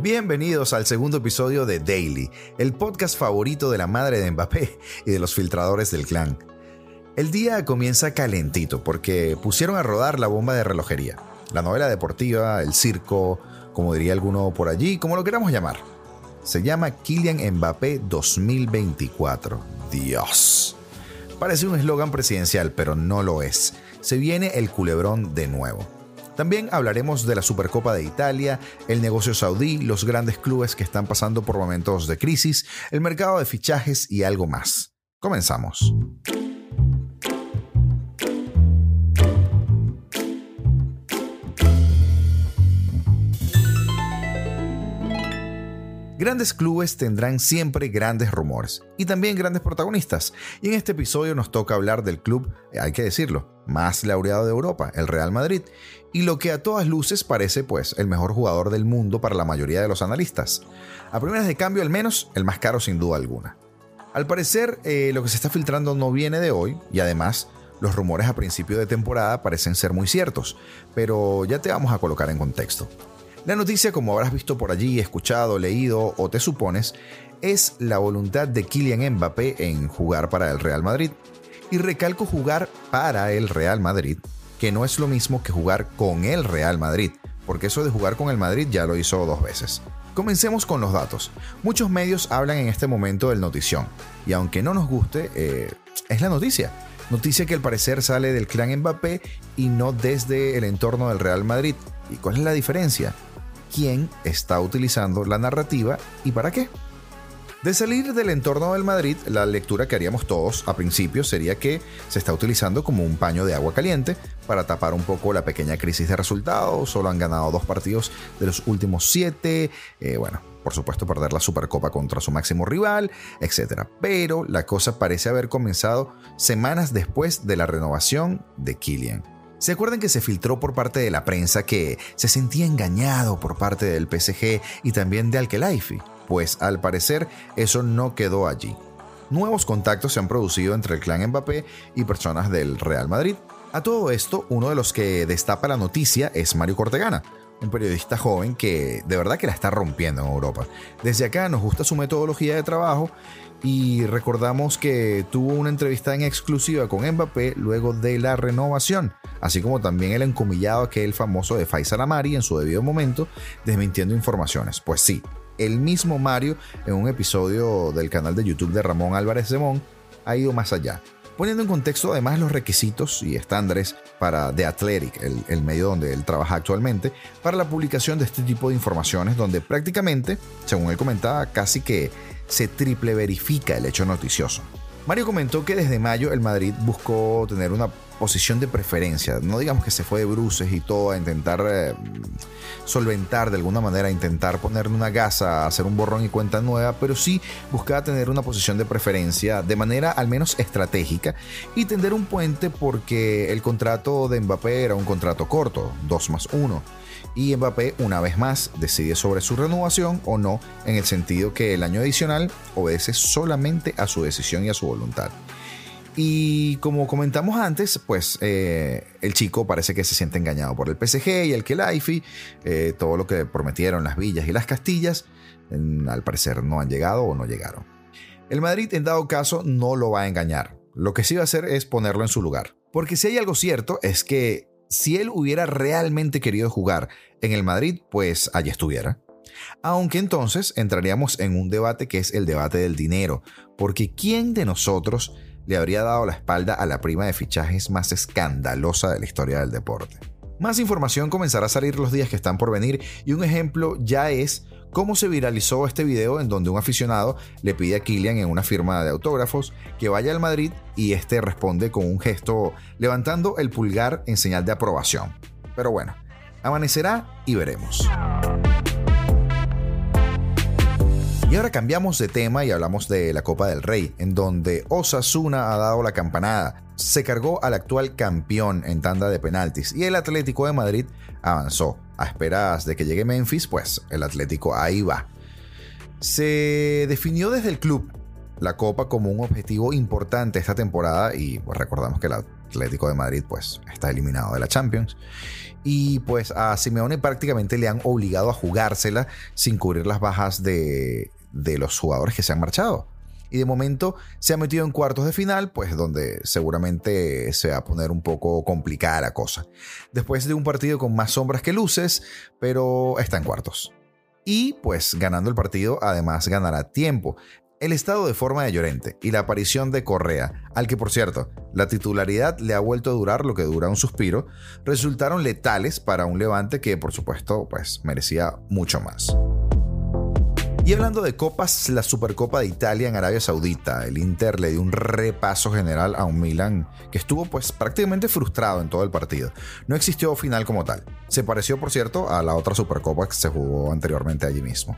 Bienvenidos al segundo episodio de Daily, el podcast favorito de la madre de Mbappé y de los filtradores del clan. El día comienza calentito porque pusieron a rodar la bomba de relojería, la novela deportiva, el circo, como diría alguno por allí, como lo queramos llamar. Se llama Kylian Mbappé 2024. Dios. Parece un eslogan presidencial, pero no lo es. Se viene el culebrón de nuevo. También hablaremos de la Supercopa de Italia, el negocio saudí, los grandes clubes que están pasando por momentos de crisis, el mercado de fichajes y algo más. Comenzamos. Grandes clubes tendrán siempre grandes rumores y también grandes protagonistas. Y en este episodio nos toca hablar del club, hay que decirlo, más laureado de Europa, el Real Madrid, y lo que a todas luces parece pues el mejor jugador del mundo para la mayoría de los analistas. A primeras de cambio al menos, el más caro sin duda alguna. Al parecer, eh, lo que se está filtrando no viene de hoy y además los rumores a principio de temporada parecen ser muy ciertos, pero ya te vamos a colocar en contexto. La noticia, como habrás visto por allí, escuchado, leído o te supones, es la voluntad de Kylian Mbappé en jugar para el Real Madrid. Y recalco jugar para el Real Madrid, que no es lo mismo que jugar con el Real Madrid, porque eso de jugar con el Madrid ya lo hizo dos veces. Comencemos con los datos. Muchos medios hablan en este momento del notición, y aunque no nos guste, eh, es la noticia. Noticia que al parecer sale del clan Mbappé y no desde el entorno del Real Madrid. ¿Y cuál es la diferencia? quién está utilizando la narrativa y para qué. De salir del entorno del Madrid, la lectura que haríamos todos a principio sería que se está utilizando como un paño de agua caliente para tapar un poco la pequeña crisis de resultados. Solo han ganado dos partidos de los últimos siete. Eh, bueno, por supuesto, perder la Supercopa contra su máximo rival, etc. Pero la cosa parece haber comenzado semanas después de la renovación de Kylian. ¿Se acuerdan que se filtró por parte de la prensa que se sentía engañado por parte del PSG y también de Alkelaifi? Pues al parecer eso no quedó allí. Nuevos contactos se han producido entre el clan Mbappé y personas del Real Madrid. A todo esto, uno de los que destapa la noticia es Mario Cortegana, un periodista joven que de verdad que la está rompiendo en Europa. Desde acá nos gusta su metodología de trabajo y recordamos que tuvo una entrevista en exclusiva con Mbappé luego de la renovación, así como también el encomillado aquel famoso de Faisal Amari en su debido momento, desmintiendo informaciones. Pues sí, el mismo Mario en un episodio del canal de YouTube de Ramón Álvarez Zemón ha ido más allá, poniendo en contexto además los requisitos y estándares para The Athletic, el, el, medio donde él trabaja actualmente, para la publicación de este tipo de informaciones donde prácticamente, según él comentaba, casi que se triple verifica el hecho noticioso. Mario comentó que desde mayo el Madrid buscó tener una posición de preferencia. No digamos que se fue de bruces y todo a intentar eh, solventar de alguna manera, intentar ponerle una gasa, hacer un borrón y cuenta nueva, pero sí buscaba tener una posición de preferencia de manera al menos estratégica y tender un puente porque el contrato de Mbappé era un contrato corto, 2 más 1 y Mbappé una vez más decide sobre su renovación o no, en el sentido que el año adicional obedece solamente a su decisión y a su voluntad. Y como comentamos antes, pues eh, el chico parece que se siente engañado por el PSG y el Kelaifi, eh, todo lo que prometieron las villas y las castillas, al parecer no han llegado o no llegaron. El Madrid en dado caso no lo va a engañar, lo que sí va a hacer es ponerlo en su lugar. Porque si hay algo cierto es que si él hubiera realmente querido jugar en el Madrid, pues allí estuviera. Aunque entonces entraríamos en un debate que es el debate del dinero, porque ¿quién de nosotros le habría dado la espalda a la prima de fichajes más escandalosa de la historia del deporte? Más información comenzará a salir los días que están por venir y un ejemplo ya es cómo se viralizó este video en donde un aficionado le pide a Kylian en una firma de autógrafos que vaya al Madrid y este responde con un gesto levantando el pulgar en señal de aprobación. Pero bueno, amanecerá y veremos. Y ahora cambiamos de tema y hablamos de la Copa del Rey, en donde Osasuna ha dado la campanada. Se cargó al actual campeón en tanda de penaltis y el Atlético de Madrid avanzó. A esperas de que llegue Memphis, pues el Atlético ahí va. Se definió desde el club la Copa como un objetivo importante esta temporada y pues recordamos que la Atlético de Madrid pues está eliminado de la Champions. Y pues a Simeone prácticamente le han obligado a jugársela sin cubrir las bajas de, de los jugadores que se han marchado. Y de momento se ha metido en cuartos de final, pues donde seguramente se va a poner un poco complicada la cosa. Después de un partido con más sombras que luces, pero está en cuartos. Y pues ganando el partido además ganará tiempo. El estado de forma de Llorente y la aparición de Correa, al que por cierto, la titularidad le ha vuelto a durar lo que dura un suspiro, resultaron letales para un levante que por supuesto pues merecía mucho más. Y hablando de copas, la Supercopa de Italia en Arabia Saudita, el Inter le dio un repaso general a un Milan que estuvo pues prácticamente frustrado en todo el partido. No existió final como tal. Se pareció, por cierto, a la otra Supercopa que se jugó anteriormente allí mismo,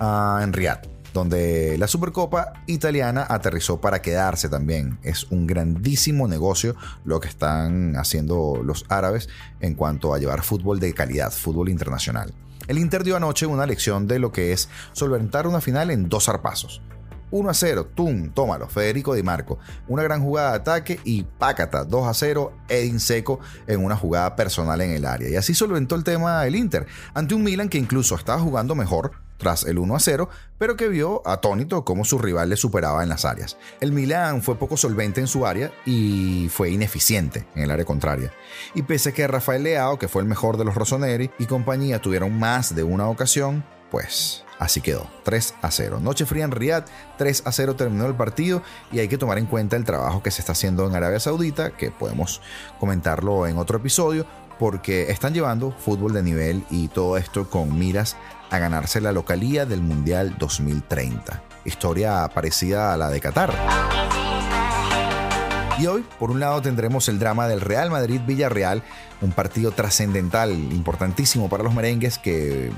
uh, en Riyadh donde la Supercopa italiana aterrizó para quedarse también. Es un grandísimo negocio lo que están haciendo los árabes en cuanto a llevar fútbol de calidad, fútbol internacional. El Inter dio anoche una lección de lo que es solventar una final en dos zarpazos. 1 a 0, Tum, tómalo, Federico Di Marco. Una gran jugada de ataque y Pácata, 2 a 0, Edin Seco en una jugada personal en el área. Y así solventó el tema el Inter, ante un Milan que incluso estaba jugando mejor, tras el 1 a 0, pero que vio atónito cómo su rival le superaba en las áreas. El Milan fue poco solvente en su área y fue ineficiente en el área contraria. Y pese a que Rafael Leao, que fue el mejor de los Rossoneri, y compañía tuvieron más de una ocasión, pues así quedó, 3 a 0. Noche fría en Riyadh, 3 a 0 terminó el partido y hay que tomar en cuenta el trabajo que se está haciendo en Arabia Saudita, que podemos comentarlo en otro episodio, porque están llevando fútbol de nivel y todo esto con miras a ganarse la localía del Mundial 2030. Historia parecida a la de Qatar. Y hoy, por un lado, tendremos el drama del Real Madrid-Villarreal, un partido trascendental, importantísimo para los merengues que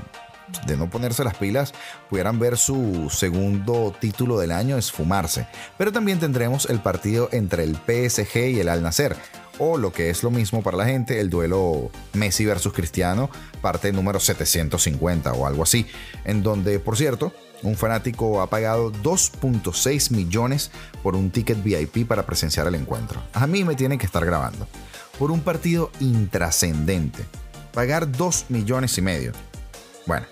de no ponerse las pilas, pudieran ver su segundo título del año esfumarse. Pero también tendremos el partido entre el PSG y el Al Nacer, o lo que es lo mismo para la gente, el duelo Messi versus Cristiano, parte número 750 o algo así, en donde, por cierto, un fanático ha pagado 2.6 millones por un ticket VIP para presenciar el encuentro. A mí me tienen que estar grabando. Por un partido intrascendente. Pagar 2 millones y medio. Bueno,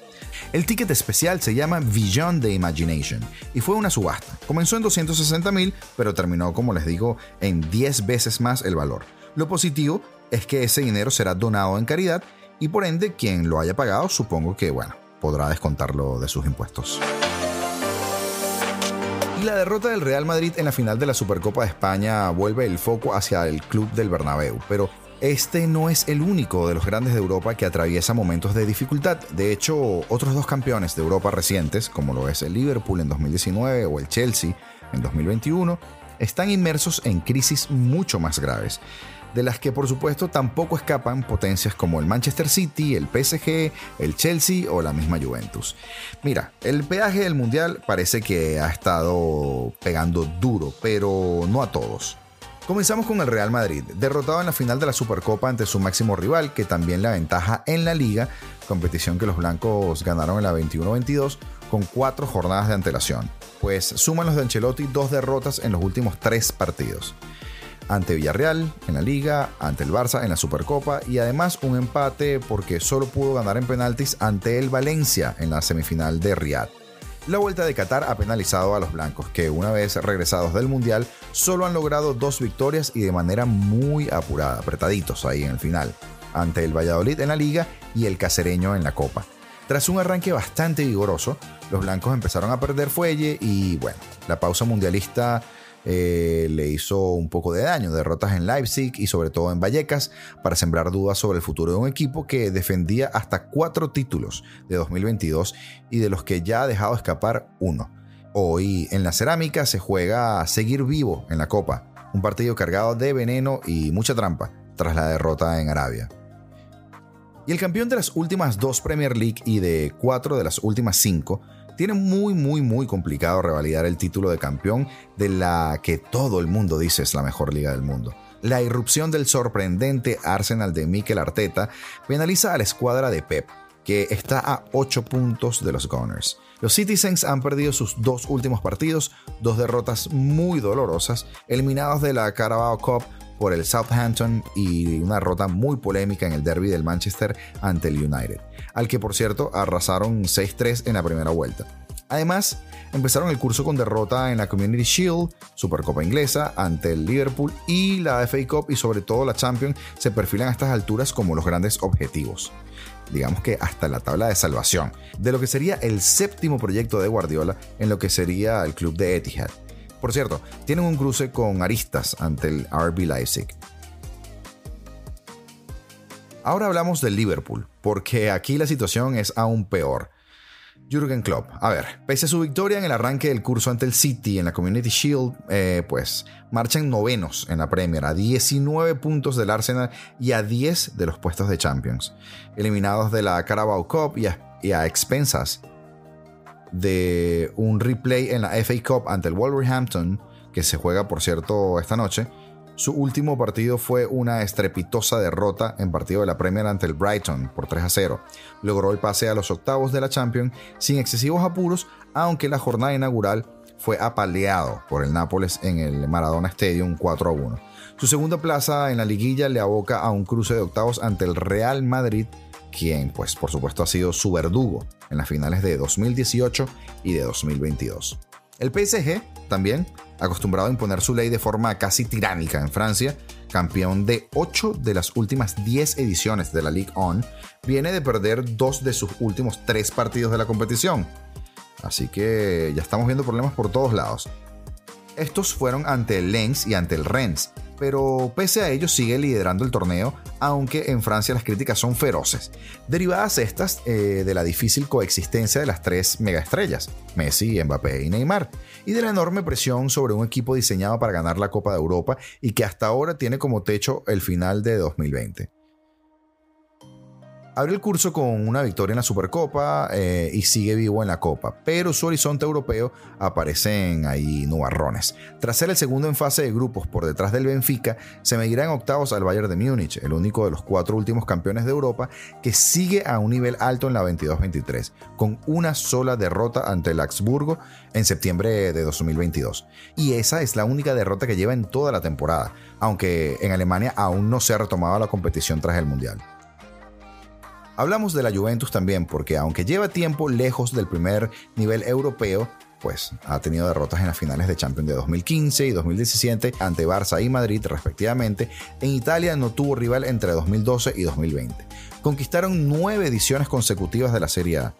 el ticket especial se llama Vision the Imagination y fue una subasta. Comenzó en 260 mil, pero terminó, como les digo, en 10 veces más el valor. Lo positivo es que ese dinero será donado en caridad y por ende quien lo haya pagado supongo que, bueno, podrá descontarlo de sus impuestos. La derrota del Real Madrid en la final de la Supercopa de España vuelve el foco hacia el club del Bernabéu, pero este no es el único de los grandes de Europa que atraviesa momentos de dificultad. De hecho, otros dos campeones de Europa recientes, como lo es el Liverpool en 2019 o el Chelsea en 2021, están inmersos en crisis mucho más graves, de las que por supuesto tampoco escapan potencias como el Manchester City, el PSG, el Chelsea o la misma Juventus. Mira, el peaje del Mundial parece que ha estado pegando duro, pero no a todos. Comenzamos con el Real Madrid, derrotado en la final de la Supercopa ante su máximo rival, que también le aventaja en la liga, competición que los blancos ganaron en la 21-22 con cuatro jornadas de antelación, pues suman los de Ancelotti dos derrotas en los últimos tres partidos. Ante Villarreal en la liga, ante el Barça en la Supercopa y además un empate porque solo pudo ganar en penaltis ante el Valencia en la semifinal de Riyadh. La vuelta de Qatar ha penalizado a los blancos, que una vez regresados del Mundial solo han logrado dos victorias y de manera muy apurada, apretaditos ahí en el final, ante el Valladolid en la liga y el Cacereño en la Copa. Tras un arranque bastante vigoroso, los blancos empezaron a perder fuelle y bueno, la pausa mundialista eh, le hizo un poco de daño, derrotas en Leipzig y sobre todo en Vallecas, para sembrar dudas sobre el futuro de un equipo que defendía hasta cuatro títulos de 2022 y de los que ya ha dejado escapar uno. Hoy en la cerámica se juega a seguir vivo en la Copa, un partido cargado de veneno y mucha trampa tras la derrota en Arabia. Y el campeón de las últimas dos Premier League y de cuatro de las últimas cinco tiene muy, muy, muy complicado revalidar el título de campeón de la que todo el mundo dice es la mejor liga del mundo. La irrupción del sorprendente Arsenal de Mikel Arteta penaliza a la escuadra de Pep, que está a 8 puntos de los Gunners. Los Citizens han perdido sus dos últimos partidos, dos derrotas muy dolorosas, eliminados de la Carabao Cup por el Southampton y una derrota muy polémica en el derby del Manchester ante el United, al que por cierto arrasaron 6-3 en la primera vuelta. Además, empezaron el curso con derrota en la Community Shield, Supercopa Inglesa, ante el Liverpool y la FA Cup y sobre todo la Champions se perfilan a estas alturas como los grandes objetivos. Digamos que hasta la tabla de salvación, de lo que sería el séptimo proyecto de Guardiola en lo que sería el club de Etihad. Por cierto, tienen un cruce con aristas ante el RB Leipzig. Ahora hablamos del Liverpool, porque aquí la situación es aún peor. Jürgen Klopp. A ver, pese a su victoria en el arranque del curso ante el City en la Community Shield, eh, pues marchan novenos en la Premier, a 19 puntos del Arsenal y a 10 de los puestos de Champions. Eliminados de la Carabao Cup y a, expensas de un replay en la FA Cup ante el Wolverhampton, que se juega por cierto esta noche, su último partido fue una estrepitosa derrota en partido de la Premier ante el Brighton por 3 a 0. Logró el pase a los octavos de la Champions sin excesivos apuros, aunque la jornada inaugural fue apaleado por el Nápoles en el Maradona Stadium 4 a 1. Su segunda plaza en la liguilla le aboca a un cruce de octavos ante el Real Madrid, quien pues por supuesto ha sido su verdugo en las finales de 2018 y de 2022. El PSG también acostumbrado a imponer su ley de forma casi tiránica en Francia, campeón de 8 de las últimas 10 ediciones de la Ligue 1, viene de perder dos de sus últimos 3 partidos de la competición. Así que ya estamos viendo problemas por todos lados. Estos fueron ante el Lens y ante el Rennes, pero pese a ello sigue liderando el torneo, aunque en Francia las críticas son feroces, derivadas estas eh, de la difícil coexistencia de las tres megaestrellas, Messi, Mbappé y Neymar, y de la enorme presión sobre un equipo diseñado para ganar la Copa de Europa y que hasta ahora tiene como techo el final de 2020. Abre el curso con una victoria en la Supercopa eh, y sigue vivo en la Copa, pero su horizonte europeo aparecen ahí nubarrones. Tras ser el segundo en fase de grupos por detrás del Benfica, se medirá en octavos al Bayern de Múnich, el único de los cuatro últimos campeones de Europa que sigue a un nivel alto en la 22-23, con una sola derrota ante el Augsburgo en septiembre de 2022. Y esa es la única derrota que lleva en toda la temporada, aunque en Alemania aún no se ha retomado la competición tras el Mundial. Hablamos de la Juventus también porque aunque lleva tiempo lejos del primer nivel europeo, pues ha tenido derrotas en las finales de Champions de 2015 y 2017 ante Barça y Madrid respectivamente. En Italia no tuvo rival entre 2012 y 2020. Conquistaron nueve ediciones consecutivas de la Serie A.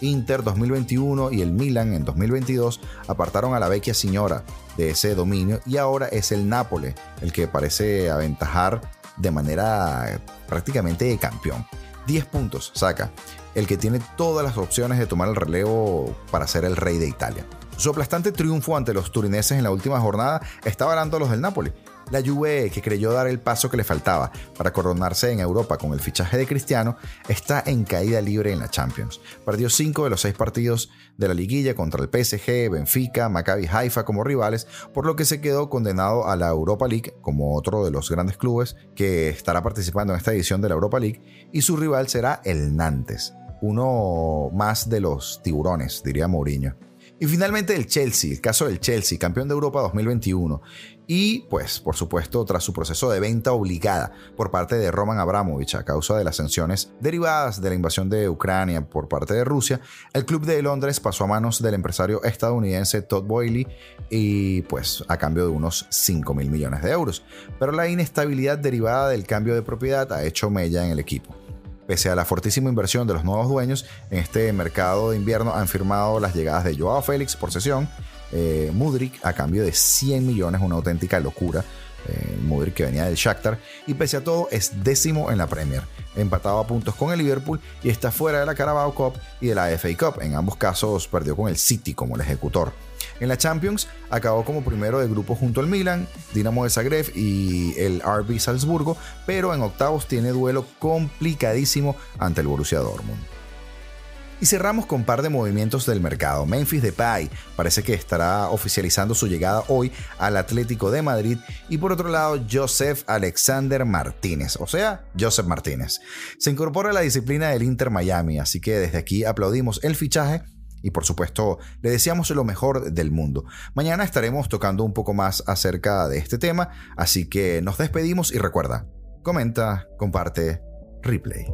Inter 2021 y el Milan en 2022 apartaron a la vecchia señora de ese dominio y ahora es el Nápoles el que parece aventajar de manera prácticamente de campeón. 10 puntos saca el que tiene todas las opciones de tomar el relevo para ser el rey de Italia. Su aplastante triunfo ante los turineses en la última jornada está avalando a los del Napoli, la Juve, que creyó dar el paso que le faltaba para coronarse en Europa con el fichaje de Cristiano, está en caída libre en la Champions. Perdió cinco de los seis partidos de la liguilla contra el PSG, Benfica, Maccabi Haifa como rivales, por lo que se quedó condenado a la Europa League como otro de los grandes clubes que estará participando en esta edición de la Europa League y su rival será el Nantes, uno más de los tiburones, diría Mourinho. Y finalmente el Chelsea, el caso del Chelsea, campeón de Europa 2021. Y pues, por supuesto, tras su proceso de venta obligada por parte de Roman Abramovich a causa de las sanciones derivadas de la invasión de Ucrania por parte de Rusia, el club de Londres pasó a manos del empresario estadounidense Todd Boyle y pues a cambio de unos 5 mil millones de euros. Pero la inestabilidad derivada del cambio de propiedad ha hecho mella en el equipo. Pese a la fortísima inversión de los nuevos dueños, en este mercado de invierno han firmado las llegadas de Joao Félix por sesión, eh, Mudrik a cambio de 100 millones, una auténtica locura. Eh, Mudrik que venía del Shakhtar y pese a todo es décimo en la Premier, empatado a puntos con el Liverpool y está fuera de la Carabao Cup y de la FA Cup. En ambos casos perdió con el City como el ejecutor. En la Champions acabó como primero de grupo junto al Milan, Dinamo de Zagreb y el RB Salzburgo, pero en octavos tiene duelo complicadísimo ante el Borussia Dortmund. Y cerramos con un par de movimientos del mercado. Memphis Depay parece que estará oficializando su llegada hoy al Atlético de Madrid. Y por otro lado, Joseph Alexander Martínez, o sea, Joseph Martínez. Se incorpora a la disciplina del Inter Miami, así que desde aquí aplaudimos el fichaje y por supuesto le deseamos lo mejor del mundo. Mañana estaremos tocando un poco más acerca de este tema, así que nos despedimos y recuerda, comenta, comparte, replay.